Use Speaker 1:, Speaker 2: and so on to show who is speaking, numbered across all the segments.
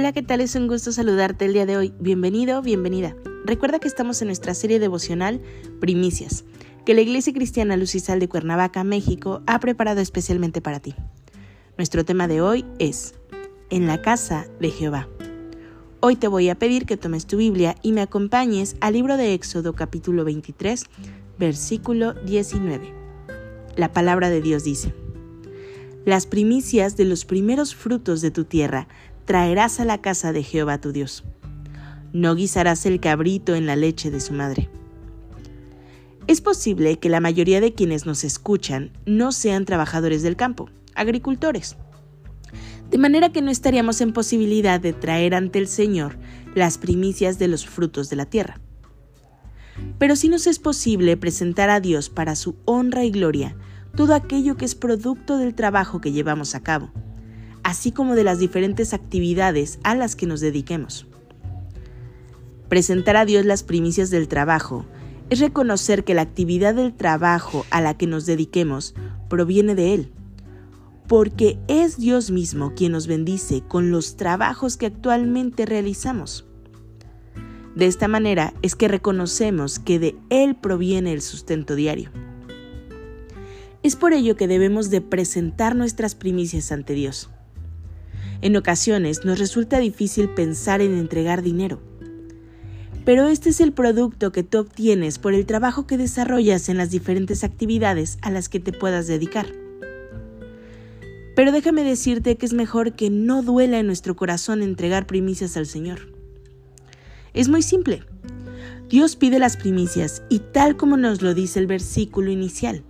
Speaker 1: Hola, ¿qué tal? Es un gusto saludarte el día de hoy. Bienvenido, bienvenida. Recuerda que estamos en nuestra serie devocional Primicias, que la Iglesia Cristiana Lucisal de Cuernavaca, México, ha preparado especialmente para ti. Nuestro tema de hoy es En la casa de Jehová. Hoy te voy a pedir que tomes tu Biblia y me acompañes al libro de Éxodo capítulo 23, versículo 19. La palabra de Dios dice, Las primicias de los primeros frutos de tu tierra traerás a la casa de Jehová tu Dios. No guisarás el cabrito en la leche de su madre. Es posible que la mayoría de quienes nos escuchan no sean trabajadores del campo, agricultores. De manera que no estaríamos en posibilidad de traer ante el Señor las primicias de los frutos de la tierra. Pero sí nos es posible presentar a Dios para su honra y gloria todo aquello que es producto del trabajo que llevamos a cabo así como de las diferentes actividades a las que nos dediquemos. Presentar a Dios las primicias del trabajo es reconocer que la actividad del trabajo a la que nos dediquemos proviene de Él, porque es Dios mismo quien nos bendice con los trabajos que actualmente realizamos. De esta manera es que reconocemos que de Él proviene el sustento diario. Es por ello que debemos de presentar nuestras primicias ante Dios. En ocasiones nos resulta difícil pensar en entregar dinero. Pero este es el producto que tú obtienes por el trabajo que desarrollas en las diferentes actividades a las que te puedas dedicar. Pero déjame decirte que es mejor que no duela en nuestro corazón entregar primicias al Señor. Es muy simple. Dios pide las primicias y tal como nos lo dice el versículo inicial,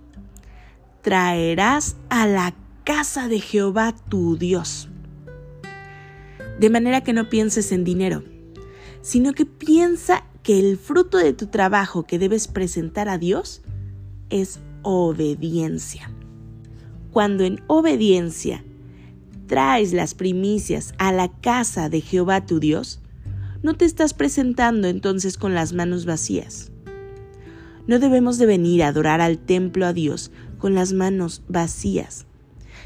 Speaker 1: traerás a la casa de Jehová tu Dios de manera que no pienses en dinero, sino que piensa que el fruto de tu trabajo que debes presentar a Dios es obediencia. Cuando en obediencia traes las primicias a la casa de Jehová tu Dios, no te estás presentando entonces con las manos vacías. No debemos de venir a adorar al templo a Dios con las manos vacías,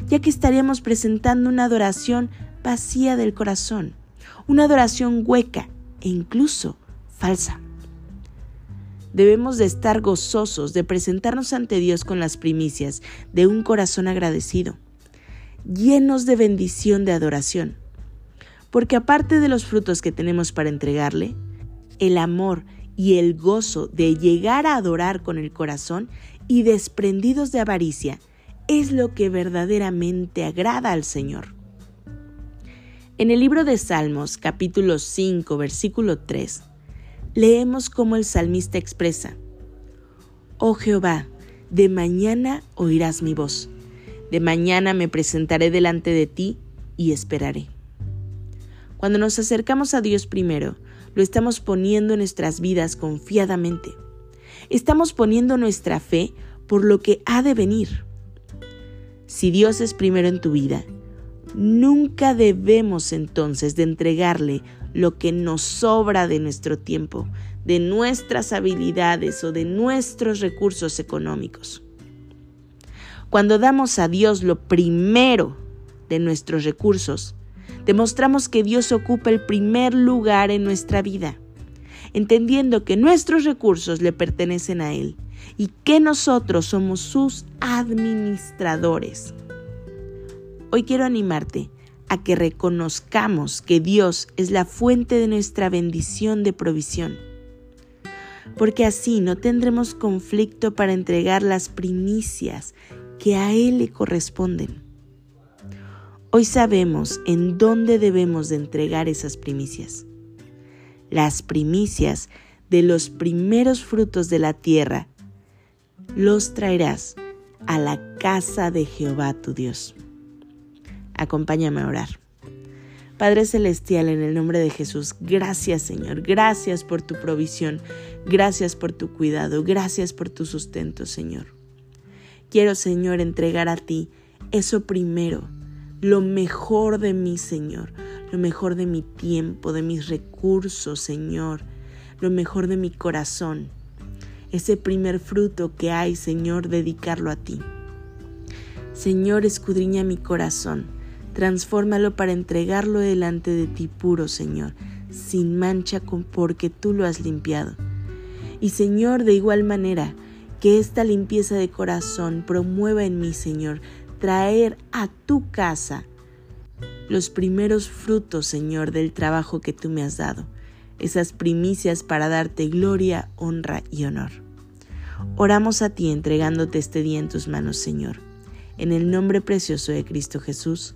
Speaker 1: ya que estaríamos presentando una adoración vacía del corazón, una adoración hueca e incluso falsa. Debemos de estar gozosos de presentarnos ante Dios con las primicias de un corazón agradecido, llenos de bendición de adoración. Porque aparte de los frutos que tenemos para entregarle, el amor y el gozo de llegar a adorar con el corazón y desprendidos de avaricia es lo que verdaderamente agrada al Señor. En el libro de Salmos, capítulo 5, versículo 3, leemos cómo el salmista expresa, Oh Jehová, de mañana oirás mi voz, de mañana me presentaré delante de ti y esperaré. Cuando nos acercamos a Dios primero, lo estamos poniendo en nuestras vidas confiadamente. Estamos poniendo nuestra fe por lo que ha de venir. Si Dios es primero en tu vida, Nunca debemos entonces de entregarle lo que nos sobra de nuestro tiempo, de nuestras habilidades o de nuestros recursos económicos. Cuando damos a Dios lo primero de nuestros recursos, demostramos que Dios ocupa el primer lugar en nuestra vida, entendiendo que nuestros recursos le pertenecen a Él y que nosotros somos sus administradores. Hoy quiero animarte a que reconozcamos que Dios es la fuente de nuestra bendición de provisión, porque así no tendremos conflicto para entregar las primicias que a Él le corresponden. Hoy sabemos en dónde debemos de entregar esas primicias. Las primicias de los primeros frutos de la tierra los traerás a la casa de Jehová tu Dios. Acompáñame a orar. Padre Celestial, en el nombre de Jesús, gracias Señor, gracias por tu provisión, gracias por tu cuidado, gracias por tu sustento Señor. Quiero Señor entregar a ti eso primero, lo mejor de mí Señor, lo mejor de mi tiempo, de mis recursos Señor, lo mejor de mi corazón, ese primer fruto que hay Señor, dedicarlo a ti. Señor, escudriña mi corazón Transfórmalo para entregarlo delante de ti puro, Señor, sin mancha porque tú lo has limpiado. Y Señor, de igual manera, que esta limpieza de corazón promueva en mí, Señor, traer a tu casa los primeros frutos, Señor, del trabajo que tú me has dado, esas primicias para darte gloria, honra y honor. Oramos a ti entregándote este día en tus manos, Señor. En el nombre precioso de Cristo Jesús.